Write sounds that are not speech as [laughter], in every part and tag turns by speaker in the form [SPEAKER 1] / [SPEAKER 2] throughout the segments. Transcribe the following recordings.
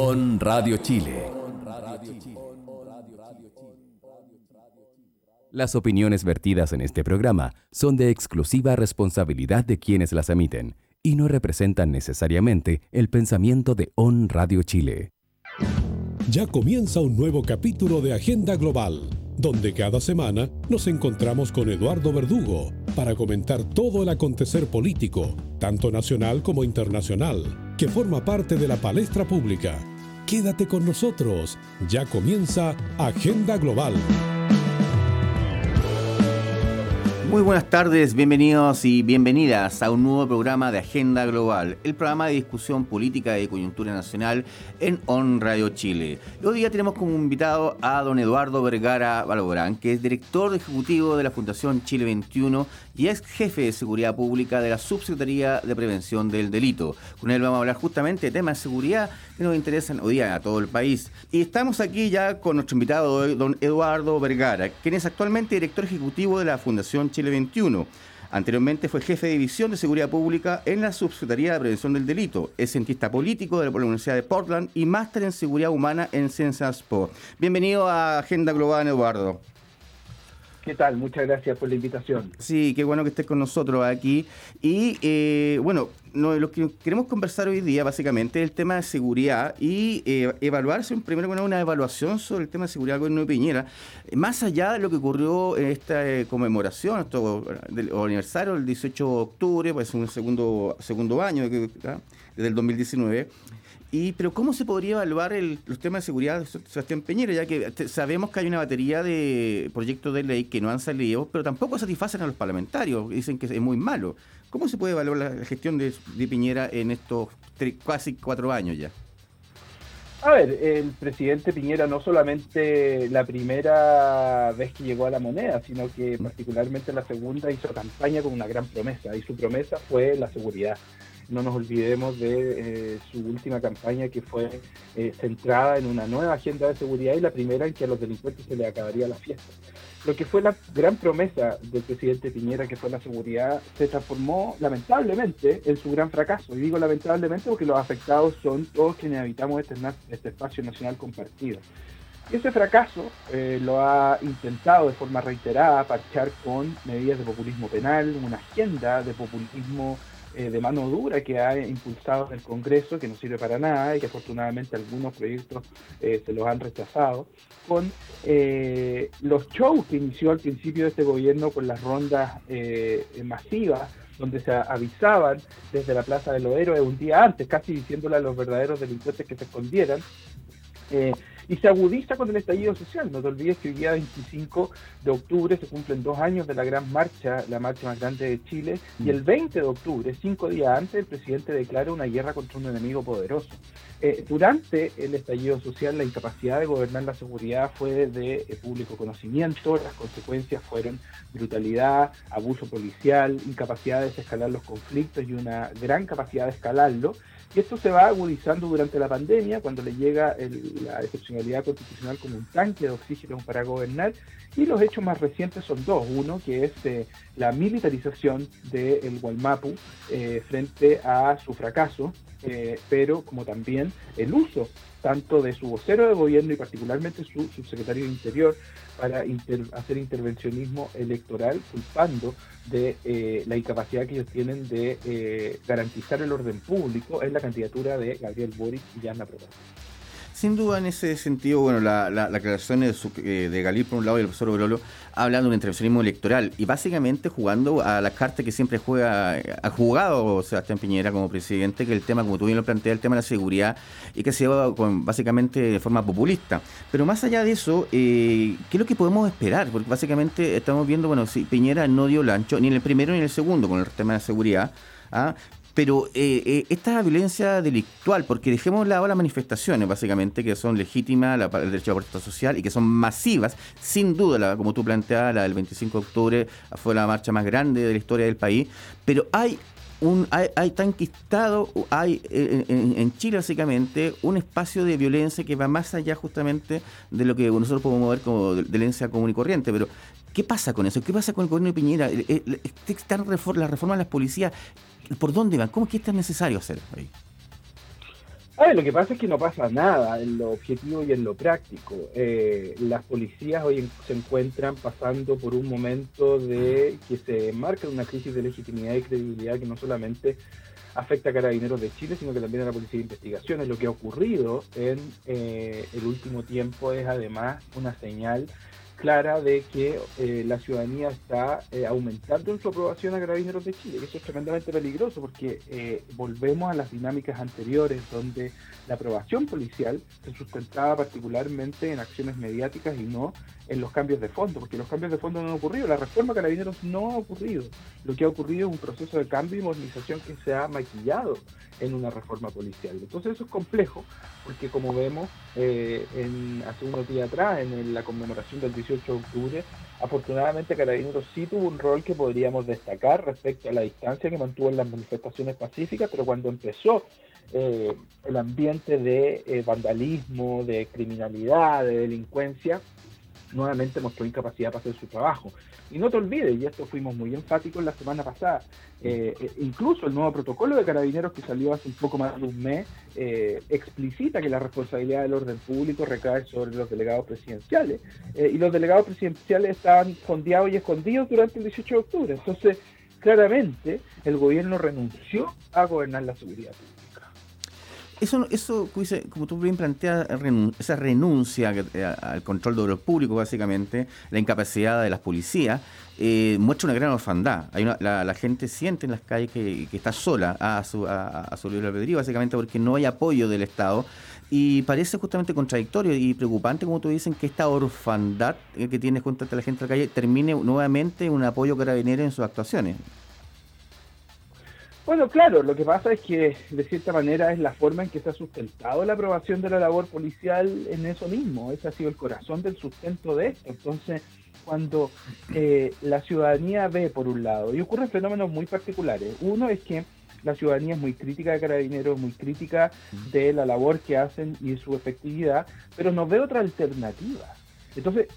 [SPEAKER 1] On Radio Chile. Las opiniones vertidas en este programa son de exclusiva responsabilidad de quienes las emiten y no representan necesariamente el pensamiento de On Radio Chile.
[SPEAKER 2] Ya comienza un nuevo capítulo de Agenda Global, donde cada semana nos encontramos con Eduardo Verdugo para comentar todo el acontecer político, tanto nacional como internacional, que forma parte de la palestra pública. Quédate con nosotros, ya comienza Agenda Global.
[SPEAKER 3] Muy buenas tardes, bienvenidos y bienvenidas a un nuevo programa de Agenda Global, el programa de discusión política y coyuntura nacional en On Radio Chile. hoy día tenemos como invitado a don Eduardo Vergara Valorán, que es director ejecutivo de la Fundación Chile 21 y ex jefe de seguridad pública de la Subsecretaría de Prevención del Delito. Con él vamos a hablar justamente de temas de seguridad que nos interesan hoy día a todo el país. Y estamos aquí ya con nuestro invitado, don Eduardo Vergara, quien es actualmente director ejecutivo de la Fundación Chile 21. Anteriormente fue jefe de división de seguridad pública en la Subsecretaría de Prevención del Delito. Es cientista político de la Universidad de Portland y máster en seguridad humana en Ciencias Po. Bienvenido a Agenda Global, Eduardo.
[SPEAKER 4] ¿Qué tal? Muchas gracias por la invitación.
[SPEAKER 3] Sí, qué bueno que estés con nosotros aquí. Y eh, bueno, lo que queremos conversar hoy día básicamente es el tema de seguridad y eh, evaluarse primero con una evaluación sobre el tema de seguridad con Nueva Piñera, más allá de lo que ocurrió en esta eh, conmemoración, esto, del aniversario del 18 de octubre, pues un segundo, segundo año desde el 2019. Y, pero ¿cómo se podría evaluar los temas de seguridad de Sebastián Peñera? Ya que sabemos que hay una batería de proyectos de ley que no han salido, pero tampoco satisfacen a los parlamentarios. Dicen que es muy malo. ¿Cómo se puede evaluar la gestión de, Piñera en estos casi cuatro años ya?
[SPEAKER 4] A ver, el presidente Piñera no solamente la primera vez que llegó a la moneda, sino que particularmente la segunda hizo campaña con una gran promesa y su promesa fue la seguridad no nos olvidemos de eh, su última campaña que fue eh, centrada en una nueva agenda de seguridad y la primera en que a los delincuentes se les acabaría la fiesta. Lo que fue la gran promesa del presidente Piñera, que fue la seguridad, se transformó lamentablemente en su gran fracaso. Y digo lamentablemente porque los afectados son todos quienes habitamos este, este espacio nacional compartido. Ese fracaso eh, lo ha intentado de forma reiterada parchar con medidas de populismo penal, una agenda de populismo eh, de mano dura que ha impulsado el Congreso, que no sirve para nada y que afortunadamente algunos proyectos eh, se los han rechazado, con eh, los shows que inició al principio de este gobierno con las rondas masivas donde se avisaban desde la Plaza de los Héroes un día antes, casi diciéndole a los verdaderos delincuentes que se escondieran, y se agudiza con el estallido social. No te olvides que hoy día 25 de octubre se cumplen dos años de la gran marcha, la marcha más grande de Chile, y el 20 de octubre, cinco días antes, el presidente declara una guerra contra un enemigo poderoso. Eh, durante el estallido social, la incapacidad de gobernar la seguridad fue de eh, público conocimiento, las consecuencias fueron brutalidad, abuso policial, incapacidad de desescalar los conflictos y una gran capacidad de escalarlo. Y esto se va agudizando durante la pandemia, cuando le llega la excepcionalidad constitucional como un tanque de oxígeno para gobernar. Y los hechos más recientes son dos. Uno, que es eh, la militarización del de Gualmapu eh, frente a su fracaso, eh, pero como también el uso tanto de su vocero de gobierno y particularmente su subsecretario de Interior para hacer intervencionismo electoral culpando de eh, la incapacidad que ellos tienen de eh, garantizar el orden público en la candidatura de Gabriel Boric y Yana Protas.
[SPEAKER 3] Sin duda, en ese sentido, bueno, la, la, la declaración de, eh, de Galil por un lado y el profesor Brolo hablan de un intervencionismo electoral y básicamente jugando a las cartas que siempre juega, ha jugado Sebastián Piñera como presidente, que el tema, como tú bien lo planteas, el tema de la seguridad y que se lleva con, básicamente de forma populista. Pero más allá de eso, eh, ¿qué es lo que podemos esperar? Porque básicamente estamos viendo, bueno, si Piñera no dio el ancho ni en el primero ni en el segundo con el tema de la seguridad. ¿ah? Pero eh, eh, esta violencia delictual, porque dejemos de lado las manifestaciones, básicamente, que son legítimas, el derecho a la protesta social y que son masivas, sin duda, la, como tú planteabas, la del 25 de octubre fue la marcha más grande de la historia del país, pero hay un, hay, hay tanquistado, hay en, Chile básicamente un espacio de violencia que va más allá justamente de lo que nosotros podemos ver como violencia común y corriente, pero ¿qué pasa con eso? ¿Qué pasa con el gobierno de Piñera? ¿Están las reformas de las policías ¿Por dónde van? ¿Cómo es que esto es necesario hacer ahí?
[SPEAKER 4] A lo que pasa es que no pasa nada en lo objetivo y en lo práctico. Eh, las policías hoy se encuentran pasando por un momento de que se marca una crisis de legitimidad y credibilidad que no solamente afecta a carabineros de Chile, sino que también a la Policía de Investigaciones. Lo que ha ocurrido en eh, el último tiempo es además una señal clara de que eh, la ciudadanía está eh, aumentando en su aprobación a Carabineros de Chile. Eso es tremendamente peligroso porque eh, volvemos a las dinámicas anteriores donde la aprobación policial se sustentaba particularmente en acciones mediáticas y no en los cambios de fondo, porque los cambios de fondo no han ocurrido, la reforma Carabineros no ha ocurrido. Lo que ha ocurrido es un proceso de cambio y modernización que se ha maquillado en una reforma policial. Entonces eso es complejo, porque como vemos eh, en, hace unos días atrás, en la conmemoración del 18 de octubre, afortunadamente Carabineros sí tuvo un rol que podríamos destacar respecto a la distancia que mantuvo en las manifestaciones pacíficas, pero cuando empezó eh, el ambiente de eh, vandalismo, de criminalidad, de delincuencia, nuevamente mostró incapacidad para hacer su trabajo. Y no te olvides, y esto fuimos muy enfáticos la semana pasada, eh, incluso el nuevo protocolo de carabineros que salió hace un poco más de un mes explicita que la responsabilidad del orden público recae sobre los delegados presidenciales. y los delegados presidenciales estaban fondeados y escondidos durante el 18 de octubre. Entonces, claramente, el gobierno renunció a gobernar la seguridad pública
[SPEAKER 3] eso, eso como tú bien planteas, esa renuncia eh, al control de los públicos, básicamente, la incapacidad de las policías, eh, muestra una gran orfandad. Hay la, gente siente en las calles que, está sola a su, a, su libre albedrío, básicamente porque no hay apoyo del Estado. Y parece justamente contradictorio y preocupante, como tú dices, que esta orfandad que tiene junto a la gente en la calle termine nuevamente en un apoyo carabinero en sus actuaciones.
[SPEAKER 4] Bueno, claro, lo que pasa es que de cierta manera es la forma en que se ha sustentado la aprobación de la labor policial en eso mismo. Ese ha sido el corazón del sustento de esto. Entonces, cuando eh, la ciudadanía ve, por un lado, y ocurren fenómenos muy particulares. Uno es que la ciudadanía es muy crítica de carabineros, muy crítica de la labor que hacen y su efectividad, pero no ve otra alternativa. Entonces,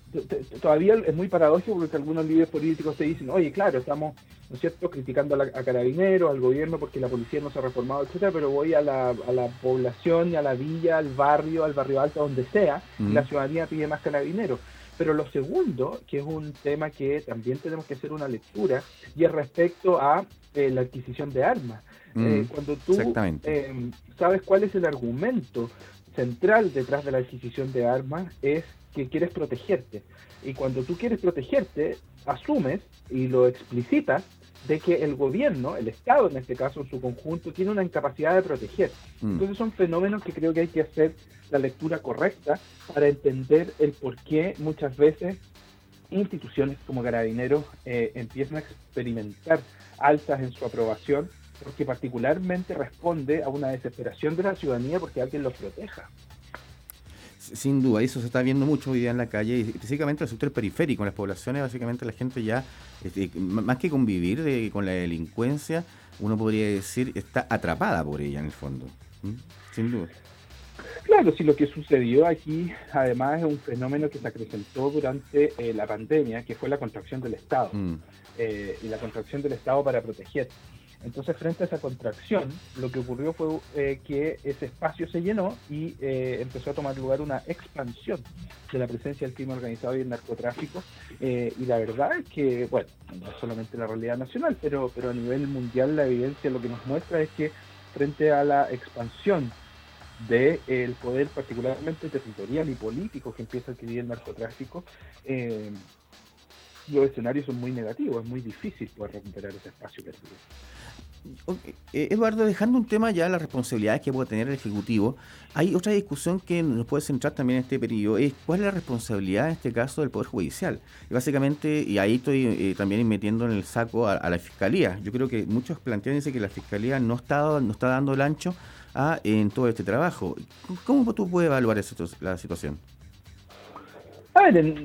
[SPEAKER 4] todavía es muy paradójico porque algunos líderes políticos te dicen, oye, claro, estamos, ¿no es cierto?, criticando a, carabineros, al gobierno porque la policía no se ha reformado, etcétera, pero voy a la, a la población y a la villa, al barrio, al barrio alto, donde sea, y la ciudadanía pide más carabineros. Pero lo segundo, que es un tema que también tenemos que hacer una lectura, y es respecto a eh, la adquisición de armas. Eh, cuando tú eh, sabes cuál es el argumento central detrás de la adquisición de armas, es que quieres protegerte. Y cuando tú quieres protegerte, asumes y lo explicitas de que el gobierno, el Estado en este caso en su conjunto, tiene una incapacidad de proteger. Mm. Entonces son fenómenos que creo que hay que hacer la lectura correcta para entender el por qué muchas veces instituciones como Carabineros eh, empiezan a experimentar alzas en su aprobación, porque particularmente responde a una desesperación de la ciudadanía porque alguien los proteja.
[SPEAKER 3] Sin duda, eso se está viendo mucho hoy día en la calle, y específicamente en el sector periférico, en las poblaciones, básicamente la gente ya, este, más que convivir con la delincuencia, uno podría decir, está atrapada por ella en el fondo. Sin duda.
[SPEAKER 4] Claro, si lo que sucedió aquí, además, es un fenómeno que se acrecentó durante eh, la pandemia, que fue la contracción del Estado. Mm. Eh, y la contracción del Estado para proteger. Entonces, frente a esa contracción, lo que ocurrió fue eh, que ese espacio se llenó y eh, empezó a tomar lugar una expansión de la presencia del crimen organizado y el narcotráfico. Eh, y la verdad es que, bueno, no es solamente la realidad nacional, pero, pero a nivel mundial la evidencia lo que nos muestra es que frente a la expansión del poder particularmente territorial y político que empieza a adquirir el narcotráfico, los escenarios son muy negativos, es muy difícil poder recuperar ese espacio perdido.
[SPEAKER 3] Eh, Eduardo, dejando un tema ya las responsabilidades que puede tener el Ejecutivo, hay otra discusión que nos puede centrar también en este periodo, es cuál es la responsabilidad en este caso del Poder Judicial. Y básicamente, y ahí estoy eh, también metiendo en el saco a, la Fiscalía. Yo creo que muchos plantean dice que la Fiscalía no está, no está dando el ancho a, en todo este trabajo. ¿Cómo tú puedes evaluar la situación?
[SPEAKER 4] A ver,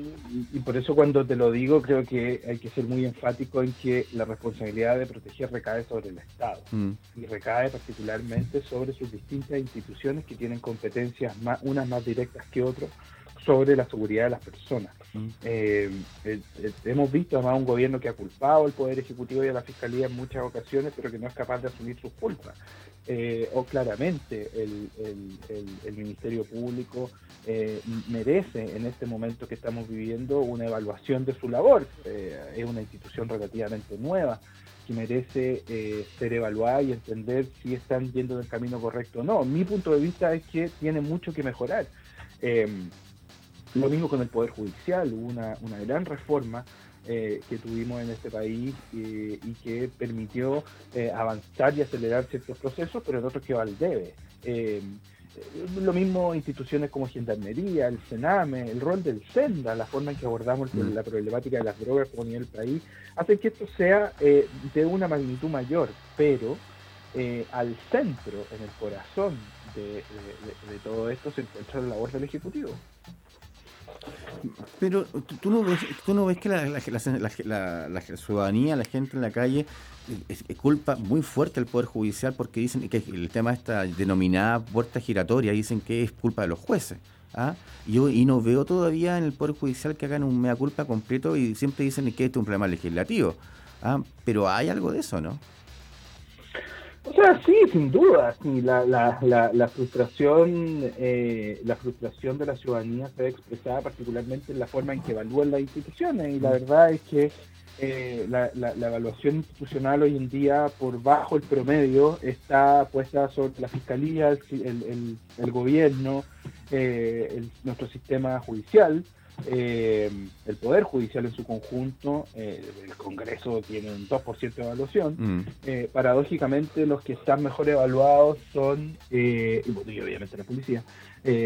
[SPEAKER 4] y por eso cuando te lo digo, creo que hay que ser muy enfático en que la responsabilidad de proteger recae sobre el Estado mm. y recae particularmente sobre sus distintas instituciones que tienen competencias más, unas más directas que otras sobre la seguridad de las personas. Mm. Eh, eh, eh, hemos visto además un gobierno que ha culpado al Poder Ejecutivo y a la Fiscalía en muchas ocasiones, pero que no es capaz de asumir sus culpas. o claramente el, Ministerio Público merece en este momento que estamos viviendo una evaluación de su labor. es una institución relativamente nueva que merece ser evaluada y entender si están yendo del camino correcto o no. Mi punto de vista es que tiene mucho que mejorar. Lo mismo con el Poder Judicial, hubo una, una gran reforma eh, que tuvimos en este país eh, y que permitió eh, avanzar y acelerar ciertos procesos, pero en otros quedó al debe. lo mismo instituciones como Gendarmería, el Sename, el rol del SENDA, la forma en que abordamos mm. la problemática de las drogas como nivel país, hacen que esto sea de una magnitud mayor, pero al centro, en el corazón de, de todo esto, se encuentra la labor del Ejecutivo.
[SPEAKER 3] Pero tú no ves, tú no ves que la, ciudadanía, la gente en la calle, es, culpa muy fuerte al Poder Judicial porque dicen que el tema esta denominada puerta giratoria, dicen que es culpa de los jueces. ¿ah? Yo, y no veo todavía en el Poder Judicial que hagan un mea culpa completo y siempre dicen que esto es un problema legislativo. ¿ah? Pero hay algo de eso, ¿no?
[SPEAKER 4] O sea, sí, sin duda, sí, la, la, la, frustración, eh, la frustración de la ciudadanía se ve expresada particularmente en la forma en que evalúan las instituciones y la verdad es que eh, la, evaluación institucional hoy en día por bajo el promedio está puesta sobre la fiscalía, el, el, gobierno, eh, nuestro sistema judicial eh, el Poder Judicial en su conjunto, eh, el Congreso tiene un 2% de evaluación. Mm. Eh, paradójicamente, los que están mejor evaluados son, y, obviamente la policía,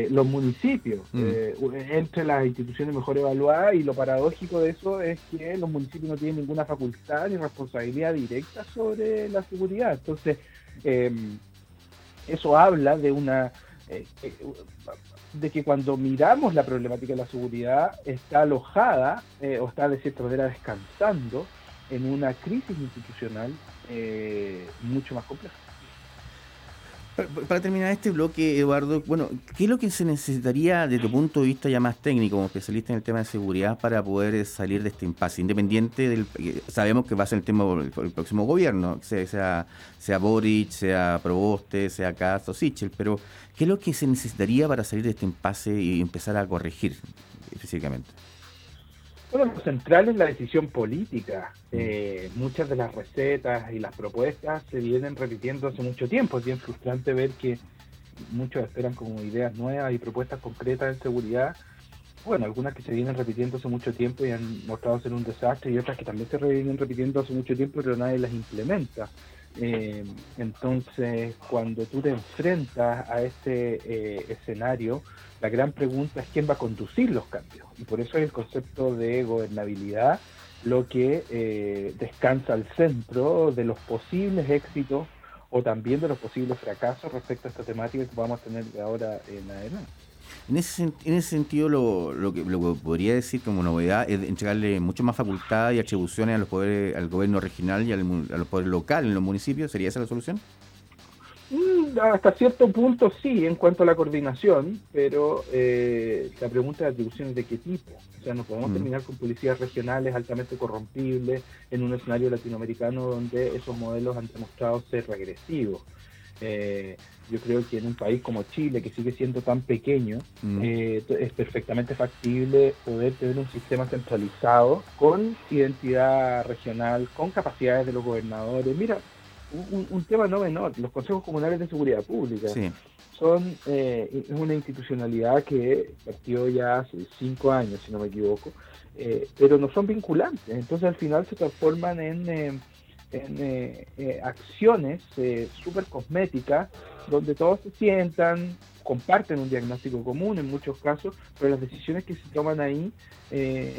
[SPEAKER 4] los municipios, mm. entre las instituciones mejor evaluadas, y lo paradójico de eso es que los municipios no tienen ninguna facultad ni responsabilidad directa sobre la seguridad. Entonces, eso habla de una de que cuando miramos la problemática de la seguridad está alojada eh, o está de cierta manera descansando en una crisis institucional eh, mucho más compleja.
[SPEAKER 3] Para, terminar este bloque, Eduardo, bueno, ¿qué es lo que se necesitaría desde tu punto de vista ya más técnico, como especialista en el tema de seguridad, para poder salir de este impasse? Independiente del. Sabemos que va a ser el tema del próximo gobierno, sea, sea, Boric, sea Proboste, sea Castro, Sichel, pero ¿qué es lo que se necesitaría para salir de este impasse y empezar a corregir específicamente?
[SPEAKER 4] Bueno, lo central es la decisión política. Eh, muchas de las recetas y las propuestas se vienen repitiendo hace mucho tiempo. Es bien frustrante ver que muchos esperan como ideas nuevas y propuestas concretas en seguridad. Bueno, algunas que se vienen repitiendo hace mucho tiempo y han mostrado ser un desastre y otras que también se vienen repitiendo hace mucho tiempo pero nadie las implementa. Eh, entonces, cuando tú te enfrentas a este eh, escenario, la gran pregunta es quién va a conducir los cambios. Y por eso es el concepto de gobernabilidad lo que eh, descansa al centro de los posibles éxitos o también de los posibles fracasos respecto a esta temática que vamos a tener de ahora en adelante.
[SPEAKER 3] En ese, en ese sentido, lo, lo, que, lo podría decir como novedad es entregarle mucho más facultad y atribuciones a los poderes, al gobierno regional y al, a los poderes locales en los municipios. ¿Sería esa la solución?
[SPEAKER 4] Mm, hasta cierto punto sí, en cuanto a la coordinación, pero eh, la pregunta de atribuciones de qué tipo. O sea, no podemos mm. terminar con policías regionales altamente corrompibles en un escenario latinoamericano donde esos modelos han demostrado ser regresivos. Eh, yo creo que en un país como Chile, que sigue siendo tan pequeño, mm. eh, es perfectamente factible poder tener un sistema centralizado con identidad regional, con capacidades de los gobernadores. Mira, un, tema no menor, los consejos comunales de seguridad pública. Son eh, una institucionalidad que partió ya hace cinco años, si no me equivoco, eh, pero no son vinculantes. Entonces al final se transforman en, eh, en acciones súper cosméticas donde todos se sientan, comparten un diagnóstico común en muchos casos, pero las decisiones que se toman ahí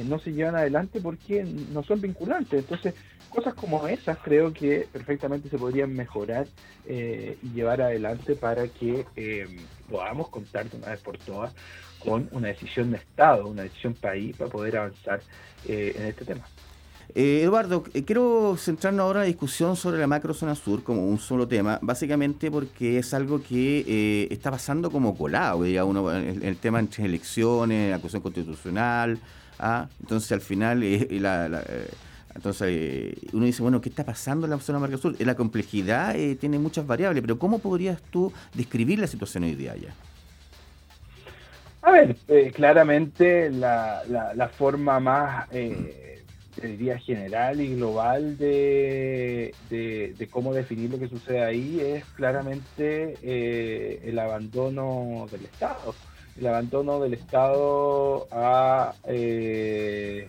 [SPEAKER 4] no se llevan adelante porque no son vinculantes. Entonces, cosas como esas creo que perfectamente se podrían mejorar eh, y llevar adelante para que eh, podamos contar de una vez por todas con una decisión de Estado, una decisión país para poder avanzar eh, en este tema.
[SPEAKER 3] Eh, Eduardo, eh, quiero centrarnos ahora en la discusión sobre la macro zona sur como un solo tema, básicamente porque es algo que eh, está pasando como colado, digamos, uno, el, tema entre elecciones, la cuestión constitucional, ¿ah? entonces al final entonces uno dice, bueno, ¿qué está pasando en la zona macro sur? La complejidad tiene muchas variables, pero ¿cómo podrías tú describir la situación hoy día ya?
[SPEAKER 4] A ver, claramente la, la, forma más diría, general y global de, de, cómo definir lo que sucede ahí es claramente eh, el abandono del Estado. El abandono del Estado a, eh,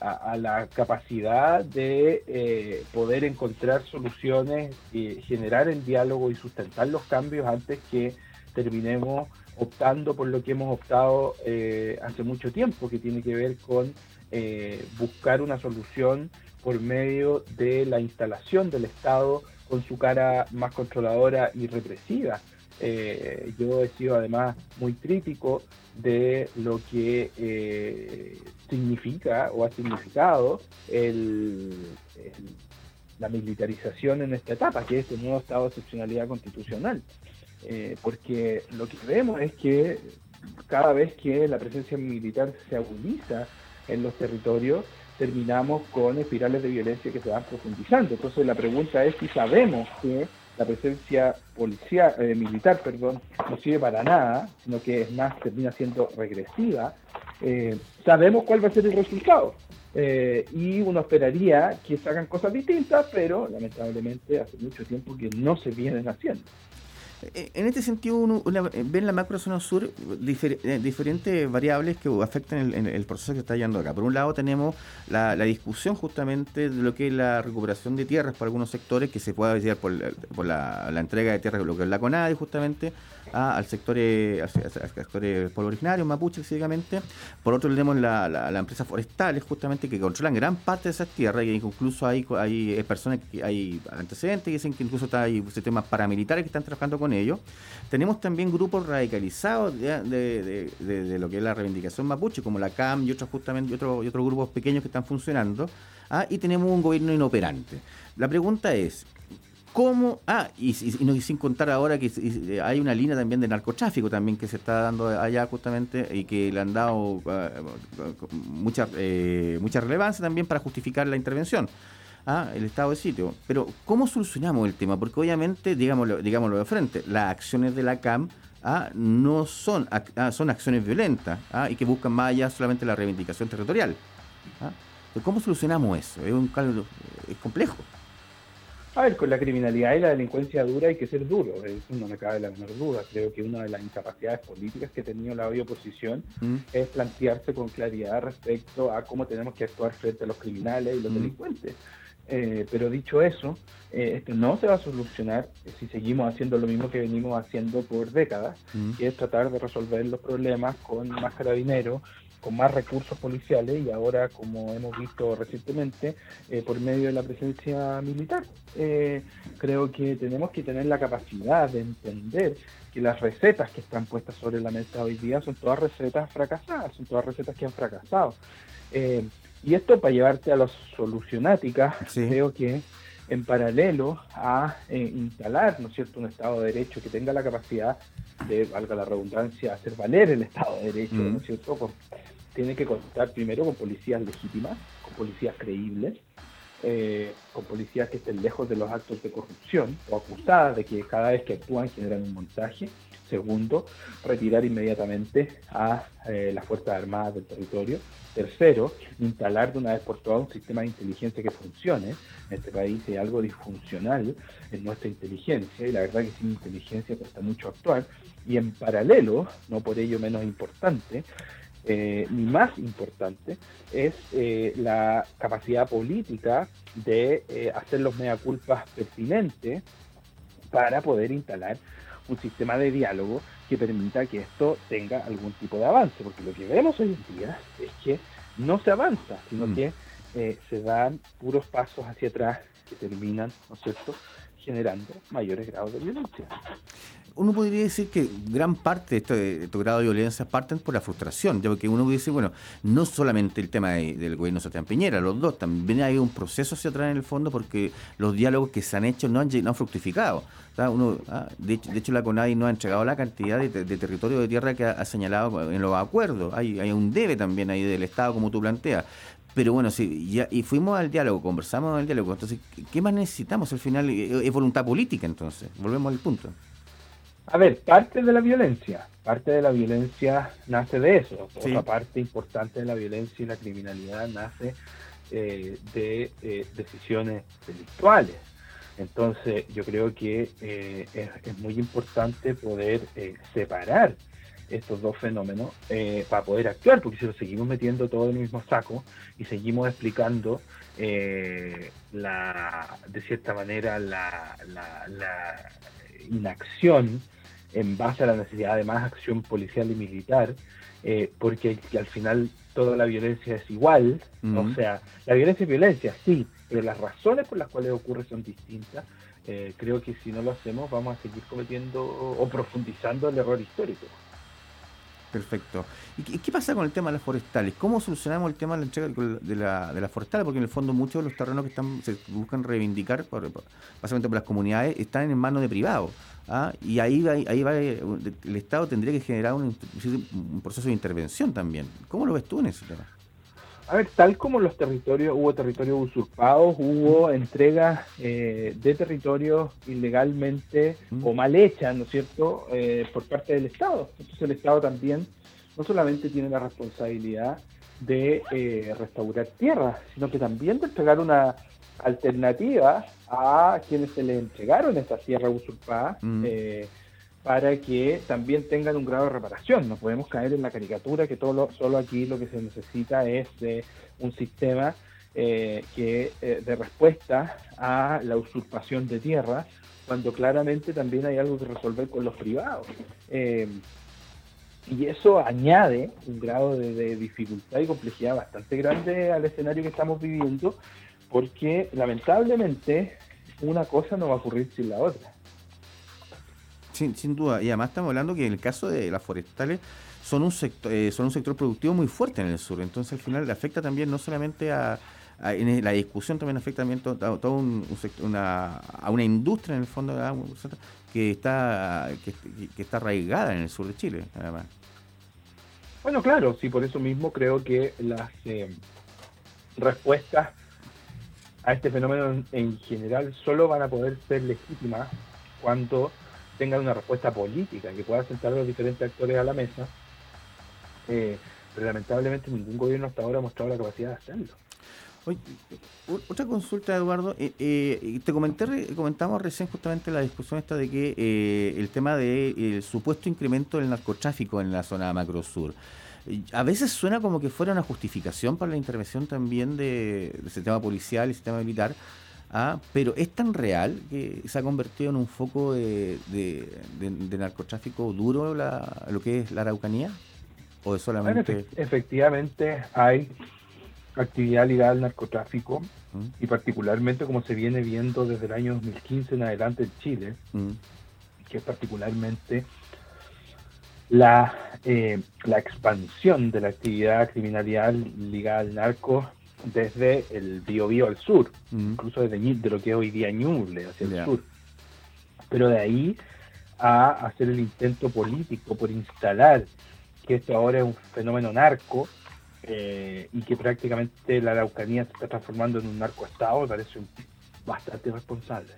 [SPEAKER 4] a, la capacidad de eh, poder encontrar soluciones y generar el diálogo y sustentar los cambios antes que terminemos optando por lo que hemos optado hace mucho tiempo, que tiene que ver con eh, buscar una solución por medio de la instalación del Estado con su cara más controladora y represiva. Eh, yo he sido además muy crítico de lo que eh, significa o ha significado la militarización en esta etapa, que es el nuevo estado de excepcionalidad constitucional. porque lo que vemos es que cada vez que la presencia militar se agudiza en los territorios, terminamos con espirales de violencia que se van profundizando. Entonces la pregunta es si sabemos que la presencia policial, eh, militar perdón, no sirve para nada, sino que es más termina siendo regresiva, eh, sabemos cuál va a ser el resultado. Eh, y uno esperaría que se hagan cosas distintas, pero lamentablemente hace mucho tiempo que no se vienen haciendo.
[SPEAKER 3] Eh, en este sentido, uno, eh, ve en la macro zona sur eh, diferentes variables que afectan el, proceso que está yendo acá. Por un lado, tenemos la, discusión justamente de lo que es la recuperación de tierras para algunos sectores, que se puede decir por, la, entrega de tierras, lo que es la CONADE, justamente, al sector, al, sector pueblo originario, mapuche, básicamente. Por otro, tenemos las la, empresas forestales, justamente, que controlan gran parte de esas tierras, y incluso hay, hay personas, que hay antecedentes que dicen que incluso hay sistemas paramilitares que están trabajando con ellos. Tenemos también grupos radicalizados de, lo que es la reivindicación mapuche, como la CAM y otros justamente otros otros grupos pequeños que están funcionando. ¿ah? Y tenemos un gobierno inoperante. La pregunta es, ¿Cómo? Ah, y, sin contar ahora que hay una línea también de narcotráfico también que se está dando allá justamente y que le han dado ah, mucha, eh, mucha relevancia también para justificar la intervención el estado de sitio. Pero, ¿cómo solucionamos el tema? Porque obviamente, digámoslo, digámoslo de frente, las acciones de la CAM ¿ah? no son, ah, son acciones violentas ¿ah? y que buscan más allá solamente la reivindicación territorial. ¿Cómo solucionamos eso? Es, un, es complejo.
[SPEAKER 4] A ver, con la criminalidad y la delincuencia dura hay que ser duro, eso no me cabe la menor duda. Creo que una de las incapacidades políticas que ha tenido la oposición mm. es plantearse con claridad respecto a cómo tenemos que actuar frente a los criminales y los mm. delincuentes. Eh, pero dicho eso, eh, esto no se va a solucionar si seguimos haciendo lo mismo que venimos haciendo por décadas, mm. que es tratar de resolver los problemas con más carabineros, con más recursos policiales y ahora, como hemos visto recientemente, eh, por medio de la presencia militar. creo que tenemos que tener la capacidad de entender que las recetas que están puestas sobre la mesa hoy día son todas recetas fracasadas, son todas recetas que han fracasado. Y esto para llevarte a la solucionática, creo que en paralelo a eh, instalar, ¿no es cierto?, un Estado de Derecho que tenga la capacidad de, valga la redundancia, hacer valer el Estado de Derecho, ¿no es mm. cierto?, tiene que contar primero con policías legítimas, con policías creíbles, eh, con policías que estén lejos de los actos de corrupción o acusadas de que cada vez que actúan generan un montaje. Segundo, retirar inmediatamente a eh, las Fuerzas Armadas del territorio. Tercero, instalar de una vez por todas un sistema de inteligencia que funcione. En este país hay algo disfuncional en nuestra inteligencia y la verdad que sin inteligencia cuesta mucho actuar. Y en paralelo, no por ello menos importante, eh, ni más importante, es eh, la capacidad política de eh, hacer los mea culpas pertinentes para poder instalar un sistema de diálogo que permita que esto tenga algún tipo de avance, porque lo que vemos hoy en día es que no se avanza, sino mm. que eh, se dan puros pasos hacia atrás que terminan, ¿no es cierto?, generando mayores grados de violencia.
[SPEAKER 3] Uno podría decir que gran parte de este, este grado de violencia parten por la frustración, ya porque uno puede decir, bueno, no solamente el tema del gobierno de Sebastián Piñera, los dos, también hay un proceso hacia atrás en el fondo porque los diálogos que se han hecho no han, no han fructificado. Uno, ah, de, hecho, la CONADI no ha entregado la cantidad de, territorio de tierra que ha, señalado en los acuerdos. Hay, hay un debe también ahí del Estado, como tú planteas. Pero bueno, sí, ya, y fuimos al diálogo, conversamos en el diálogo. Entonces, ¿qué más necesitamos al final? Es voluntad política, entonces. Volvemos al punto.
[SPEAKER 4] A ver, parte de la violencia, parte de la violencia nace de eso. Otra parte importante de la violencia y la criminalidad nace eh, de eh, decisiones delictuales. Entonces, yo creo que eh, es, muy importante poder separar estos dos fenómenos para poder actuar, porque si lo seguimos metiendo todo en el mismo saco y seguimos explicando la, de cierta manera la, la, la inacción en base a la necesidad de más acción policial y militar, eh, porque al final toda la violencia es igual, o sea, la violencia es violencia, sí, pero las razones por las cuales ocurre son distintas. Eh, creo que si no lo hacemos vamos a seguir cometiendo o profundizando el error histórico.
[SPEAKER 3] Perfecto. ¿Y qué pasa con el tema de las forestales? ¿Cómo solucionamos el tema de la entrega de, la, de las forestales? Porque en el fondo muchos de los terrenos que están se buscan reivindicar, básicamente por las comunidades, están en manos de privados. ¿ah? Y ahí va, ahí va, el Estado tendría que generar un, proceso de intervención también. ¿Cómo lo ves tú en ese tema?
[SPEAKER 4] A ver, tal como los territorios, hubo territorios usurpados, hubo entregas eh, de territorios ilegalmente o mal hechas, ¿no es cierto?, eh, por parte del Estado. Entonces el Estado también no solamente tiene la responsabilidad de eh, restaurar tierras, sino que también de entregar una alternativa a quienes se les entregaron estas tierras usurpadas para que también tengan un grado de reparación. No podemos caer en la caricatura que todo solo aquí lo que se necesita es de un sistema eh, que eh, de respuesta a la usurpación de tierra, cuando claramente también hay algo que resolver con los privados. Eh, y eso añade un grado de, dificultad y complejidad bastante grande al escenario que estamos viviendo, porque lamentablemente una cosa no va a ocurrir sin la otra.
[SPEAKER 3] Sin, duda. Y además estamos hablando que en el caso de las forestales son un sector, eh, son un sector productivo muy fuerte en el sur. Entonces al final afecta también no solamente a, en la discusión también afecta también todo, todo un, una, a una industria en el fondo que está que, está arraigada en el sur de Chile además.
[SPEAKER 4] Bueno, claro, sí, por eso mismo creo que las eh, respuestas a este fenómeno en general solo van a poder ser legítimas cuando tengan una respuesta política, que pueda sentar a los diferentes actores a la mesa, eh, pero lamentablemente ningún gobierno hasta ahora ha mostrado la capacidad de hacerlo.
[SPEAKER 3] otra consulta, Eduardo. Eh, eh, te comenté, comentamos recién justamente la discusión esta de que el tema del supuesto incremento del narcotráfico en la zona macro sur. A veces suena como que fuera una justificación para la intervención también de, del sistema policial y sistema militar, Ah, pero es tan real que se ha convertido en un foco de, narcotráfico duro lo que es la Araucanía o es solamente
[SPEAKER 4] efectivamente hay actividad ligada al narcotráfico mm. y particularmente como se viene viendo desde el año 2015 en adelante en Chile mm. que es particularmente la, eh, la expansión de la actividad criminalidad ligada al narco desde el Biobío al sur, incluso desde de lo que es hoy día Ñuble hacia el sur. Pero de ahí a hacer el intento político por instalar que esto ahora es un fenómeno narco eh, y que prácticamente la Araucanía se está transformando en un narcoestado, parece bastante responsable.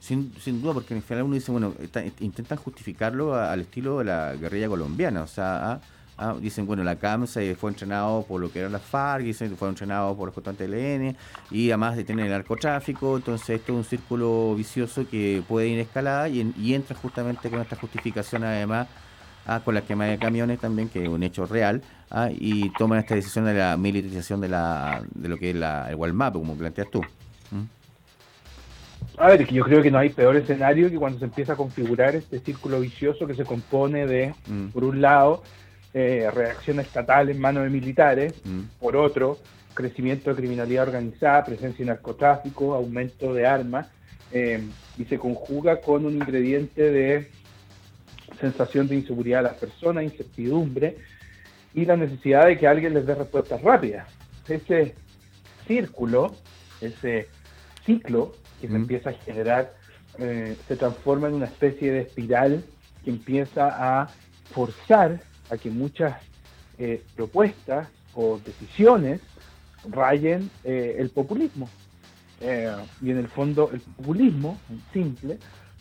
[SPEAKER 3] Sin, sin duda, porque en final uno dice, bueno, intentan justificarlo al estilo de la guerrilla colombiana, o sea, a Ah, dicen, bueno, la CAM se fue entrenado por lo que eran las FARC, dicen fue entrenado por los constantes del y además detiene el narcotráfico, entonces esto es un círculo vicioso que puede ir escalada y, y entra justamente con esta justificación además ah, con la quema de camiones también, que es un hecho real, ah, y toman esta decisión de la militarización de, la, de lo que es la, el Walmap, como planteas tú.
[SPEAKER 4] A ver, yo creo que no hay peor escenario que cuando se empieza a configurar este círculo vicioso que se compone de, mm. por un lado, eh, reacción estatal en manos de militares, mm. por otro, crecimiento de criminalidad organizada, presencia de narcotráfico, aumento de armas, eh, y se conjuga con un ingrediente de sensación de inseguridad a las personas, incertidumbre y la necesidad de que alguien les dé respuestas rápidas. Ese círculo, ese ciclo que se mm. empieza a generar, eh, se transforma en una especie de espiral que empieza a forzar a que muchas eh, propuestas o decisiones rayen eh, el populismo. y en el fondo el populismo, simple,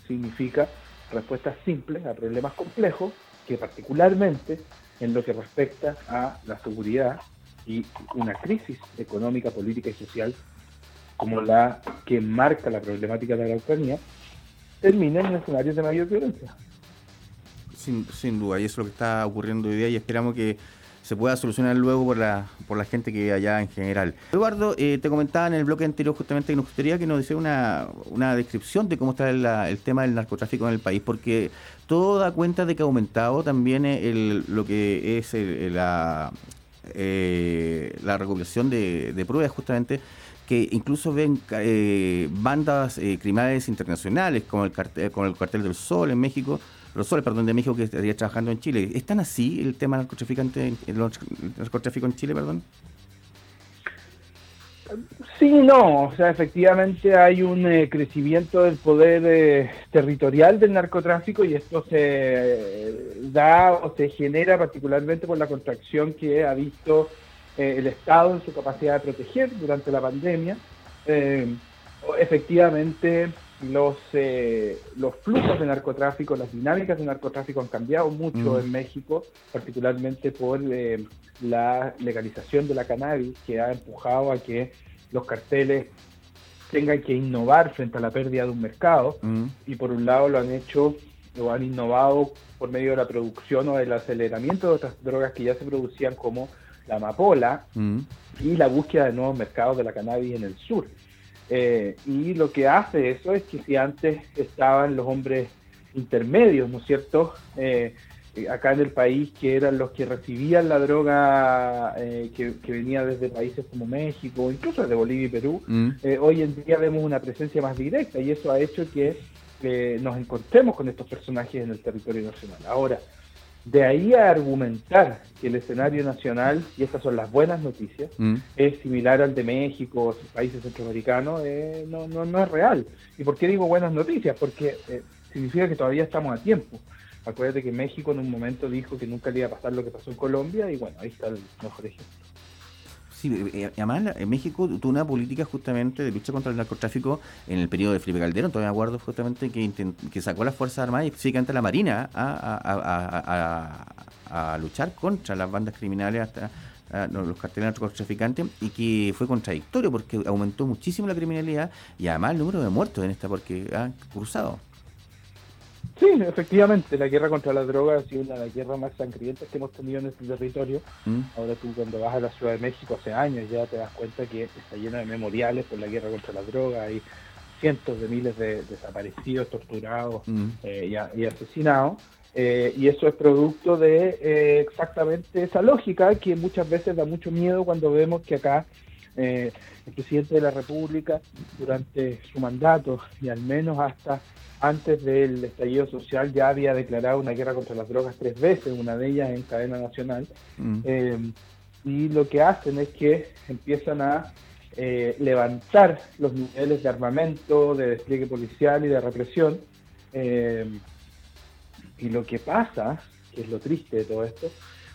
[SPEAKER 4] significa respuestas simples a problemas complejos que particularmente en lo que respecta a la seguridad y una crisis económica, política y social como la que marca la problemática de la Ucrania, termina en escenarios de mayor violencia.
[SPEAKER 3] Sin, sin duda, y eso es lo que está ocurriendo hoy día y esperamos que se pueda solucionar luego por la, por la gente que allá en general. Eduardo, eh, te comentaba en el bloque anterior justamente que nos gustaría que nos hiciera una, una descripción de cómo está el, tema del narcotráfico en el país, porque todo da cuenta de que ha aumentado también el, lo que es la, eh, la recopilación de, pruebas justamente que incluso ven eh, bandas eh, criminales internacionales como el cartel, como el cartel del Sol en México, los Soles, perdón, de México que estaría trabajando en Chile. ¿Es tan así el tema del narcotráfico en Chile, perdón?
[SPEAKER 4] Sí, no, o sea, efectivamente hay un eh, crecimiento del poder territorial del narcotráfico y esto se da o se genera particularmente por la contracción que ha visto eh, el Estado en su capacidad de proteger durante la pandemia. Eh, efectivamente, los, eh, los flujos de narcotráfico, las dinámicas de narcotráfico han cambiado mucho mm. en México, particularmente por la legalización de la cannabis, que ha empujado a que los carteles tengan que innovar frente a la pérdida de un mercado. Mm. Y por un lado lo han hecho, lo han innovado por medio de la producción o del aceleramiento de otras drogas que ya se producían como la amapola mm. y la búsqueda de nuevos mercados de la cannabis en el sur. Eh, y lo que hace eso es que si antes estaban los hombres intermedios, ¿no es cierto? Eh, acá en el país que eran los que recibían la droga eh, que, venía desde países como México, incluso desde Bolivia y Perú, mm. hoy en día vemos una presencia más directa y eso ha hecho que nos encontremos con estos personajes en el territorio nacional. Ahora, de ahí a argumentar que el escenario nacional, y estas son las buenas noticias, mm. es similar al de México o países centroamericanos, eh, no, no, no es real. ¿Y por qué digo buenas noticias? Porque eh, significa que todavía estamos a tiempo. Acuérdate que México en un momento dijo que nunca le iba a pasar lo que pasó en Colombia y bueno, ahí está el mejor ejemplo.
[SPEAKER 3] Sí, eh, además en México tuvo una política justamente de lucha contra el narcotráfico en el periodo de Felipe Calderón, todavía me acuerdo justamente que, sacó las Fuerzas Armadas y específicamente la Marina a, luchar contra las bandas criminales hasta los carteles narcotraficantes y que fue contradictorio porque aumentó muchísimo la criminalidad y además el número de muertos en esta porque han cruzado.
[SPEAKER 4] Sí, efectivamente, la guerra contra la droga ha sido una de las guerras más sangrientas que hemos tenido en este territorio. Mm. Ahora tú cuando vas a la Ciudad de México hace años ya te das cuenta que está lleno de memoriales por la guerra contra la droga, hay cientos de miles de desaparecidos, torturados mm. eh, y, asesinados. Eh, y eso es producto de eh, exactamente esa lógica que muchas veces da mucho miedo cuando vemos que acá el presidente de la República durante su mandato y al menos hasta antes del estallido social ya había declarado una guerra contra las drogas tres veces, una de ellas en cadena nacional. Mm. Eh, y lo que hacen es que empiezan a eh, levantar los niveles de armamento, de despliegue policial y de represión. Eh, y lo que pasa, que es lo triste de todo esto,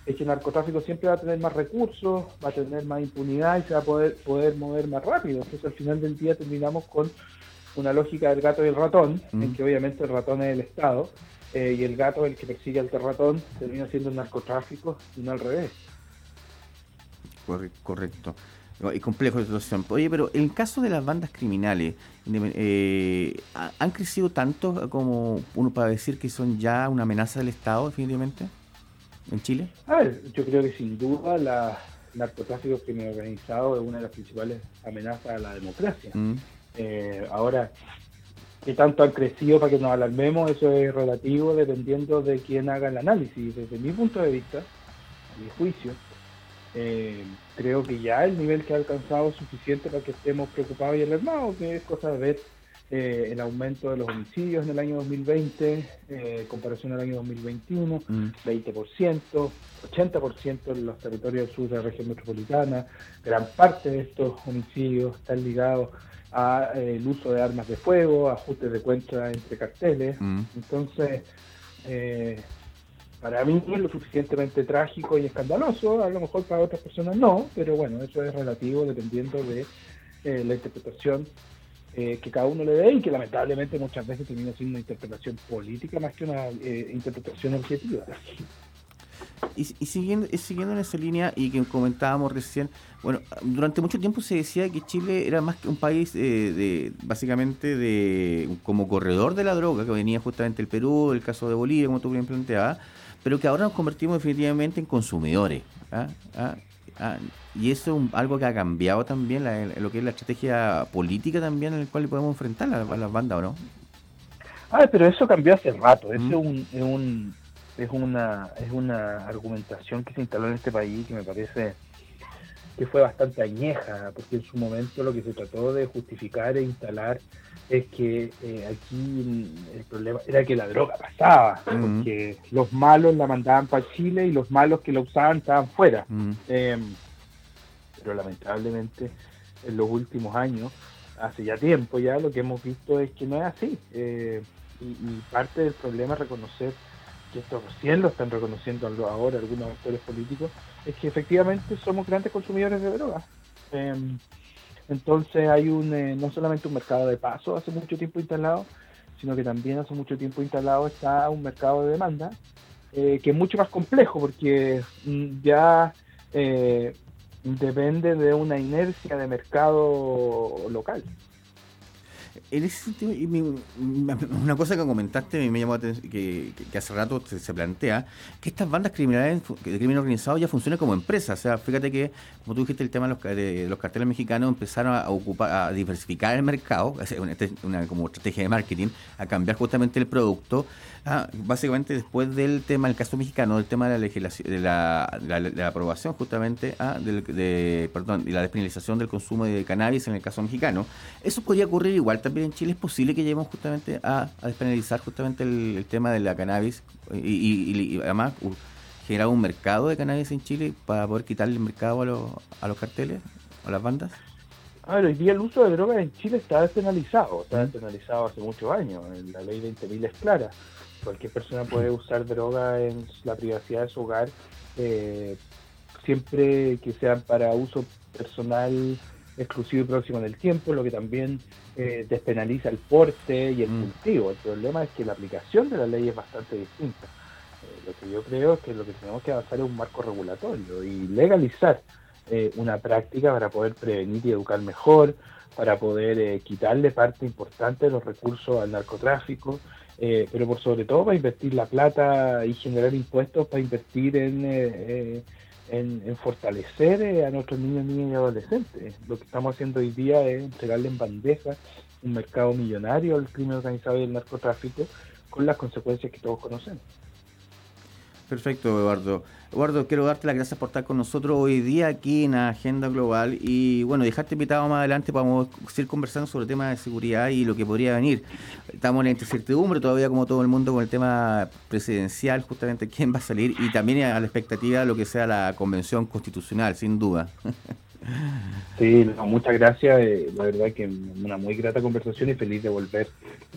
[SPEAKER 4] es que el narcotráfico siempre va a tener más recursos, va a tener más impunidad y se va a poder, poder mover más rápido. Entonces al final del día terminamos con una lógica del gato y el ratón, en que obviamente el ratón es el Estado eh, y el gato, el que persigue al ratón, termina siendo el narcotráfico y no al revés.
[SPEAKER 3] Correcto. Y complejo de situación. Oye, pero en el caso de las bandas criminales, eh, ¿han crecido tanto como uno para decir que son ya una amenaza del Estado, definitivamente, en Chile?
[SPEAKER 4] A ver, yo creo que sin duda la narcotráfico criminal organizado es una de las principales amenazas a la democracia. Mm. Eh, ahora, ¿qué tanto han crecido para que nos alarmemos? Eso es relativo dependiendo de quién haga el análisis. Desde mi punto de vista, a mi juicio, eh, creo que ya el nivel que ha alcanzado es suficiente para que estemos preocupados y alarmados, que es cosa de ver eh, el aumento de los homicidios en el año 2020 en comparación al año 2021, 20%, 80% en los territorios del sur de la región metropolitana. Gran parte de estos homicidios están ligados al uso de armas de fuego, ajustes de cuentas entre carteles. Entonces, para mí es lo suficientemente trágico y escandaloso, a lo mejor para otras personas no, pero bueno, eso es relativo dependiendo de eh, la interpretación eh, que cada uno le dé y que lamentablemente muchas veces termina siendo una interpretación política más que una eh, interpretación objetiva.
[SPEAKER 3] Y, siguiendo, en esa línea y que comentábamos recién, bueno, durante mucho tiempo se decía que Chile era más que un país de, básicamente de como corredor de la droga, que venía justamente el Perú, el caso de Bolivia, como tú bien planteabas, pero que ahora nos convertimos definitivamente en consumidores. ¿ah? ¿Ah? ¿Ah? y eso es algo que ha cambiado también lo que es la estrategia política también en la cual podemos enfrentar a, las bandas, ¿o no?
[SPEAKER 4] Ah, pero eso cambió hace rato. Es, un, es, un, es, una, es una argumentación que se instaló en este país que me parece que fue bastante añeja, porque en su momento lo que se trató de justificar e instalar es que eh, aquí el problema era que la droga pasaba, porque los malos la mandaban para Chile y los malos que la usaban estaban fuera. Em, pero lamentablemente en los últimos años, hace ya tiempo ya, lo que hemos visto es que no es así. Eh, y, parte del problema es reconocer que esto recién lo están reconociendo ahora algunos actores políticos, es que efectivamente somos grandes consumidores de drogas. Em, entonces hay un eh, no solamente un mercado de paso hace mucho tiempo instalado, sino que también hace mucho tiempo instalado está un mercado de demanda eh, que es mucho más complejo porque mm, ya eh, depende de una inercia de mercado local
[SPEAKER 3] en ese sentido, una cosa que comentaste me llamó que, que, hace rato se, plantea, que estas bandas criminales de crimen organizado ya funcionan como empresas. O sea, fíjate que, como tú dijiste, el tema de los, de los carteles mexicanos empezaron a ocupar, a diversificar el mercado, una, una como estrategia de marketing, a cambiar justamente el producto. Ah, básicamente después del tema, el caso mexicano, del tema de la legislación, de la, aprobación justamente ah, de, perdón, y la despenalización del consumo de cannabis en el caso mexicano. Eso podría ocurrir igual también en Chile es posible que lleguemos justamente a, despenalizar justamente el, tema de la cannabis y, además generar un mercado de cannabis en Chile para poder quitarle el mercado a, los, a los carteles, a las bandas?
[SPEAKER 4] A ver, hoy día el uso de drogas en Chile está despenalizado, está despenalizado hace muchos años, la ley 20.000 es clara. Cualquier persona puede usar droga en la privacidad de su hogar, eh, siempre que sean para uso personal exclusivo y próximo en el tiempo, lo que también eh, despenaliza el porte y el mm. cultivo. El problema es que la aplicación de la ley es bastante distinta. Eh, lo que yo creo es que lo que tenemos que avanzar es un marco regulatorio y legalizar eh, una práctica para poder prevenir y educar mejor, para poder quitarle parte importante de los recursos al narcotráfico, pero por sobre todo para invertir la plata y generar impuestos para invertir en en, fortalecer eh, a nuestros niños, niñas y adolescentes. Lo que estamos haciendo hoy día es entregarle en bandeja un mercado millonario al crimen organizado y el narcotráfico con las consecuencias que todos conocemos.
[SPEAKER 3] Perfecto, Eduardo. Eduardo, quiero darte las gracias por estar con nosotros hoy día aquí en Agenda Global y bueno, dejarte invitado más adelante para seguir conversando sobre el tema de seguridad y lo que podría venir. Estamos en la incertidumbre todavía como todo el mundo con el tema presidencial, justamente quién va a salir y también a la expectativa de lo que sea la convención constitucional, sin duda. [laughs]
[SPEAKER 4] Sí, muchas gracias. Eh, la verdad que una muy grata conversación y feliz de volver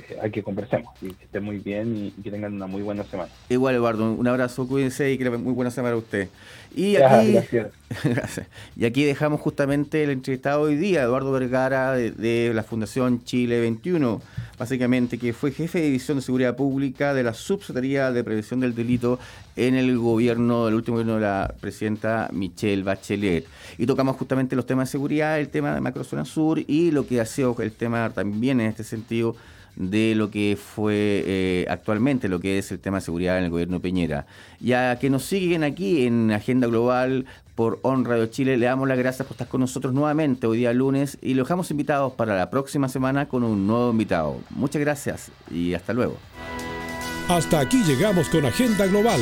[SPEAKER 4] eh, a que conversemos. Y que estén muy bien y, que tengan una muy buena semana.
[SPEAKER 3] Igual, Eduardo, un abrazo, cuídense y que muy buena semana a usted. Y
[SPEAKER 4] aquí, [laughs]
[SPEAKER 3] gracias. Y aquí dejamos justamente el entrevistado hoy día, Eduardo Vergara, de, la Fundación Chile 21, básicamente, que fue jefe de División de Seguridad Pública de la Subsecretaría de Prevención del Delito en el gobierno, el último gobierno de la presidenta Michelle Bachelet. Y tocamos justamente los temas de seguridad, el tema de Macrozona Sur y lo que ha sido el tema también en este sentido de lo que fue eh, actualmente, lo que es el tema de seguridad en el gobierno de Peñera. Ya que nos siguen aquí en Agenda Global por On Radio Chile, le damos las gracias por estar con nosotros nuevamente hoy día lunes y los dejamos invitados para la próxima semana con un nuevo invitado. Muchas gracias y hasta luego.
[SPEAKER 2] Hasta aquí llegamos con Agenda Global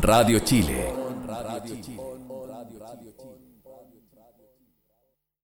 [SPEAKER 1] Radio Chile.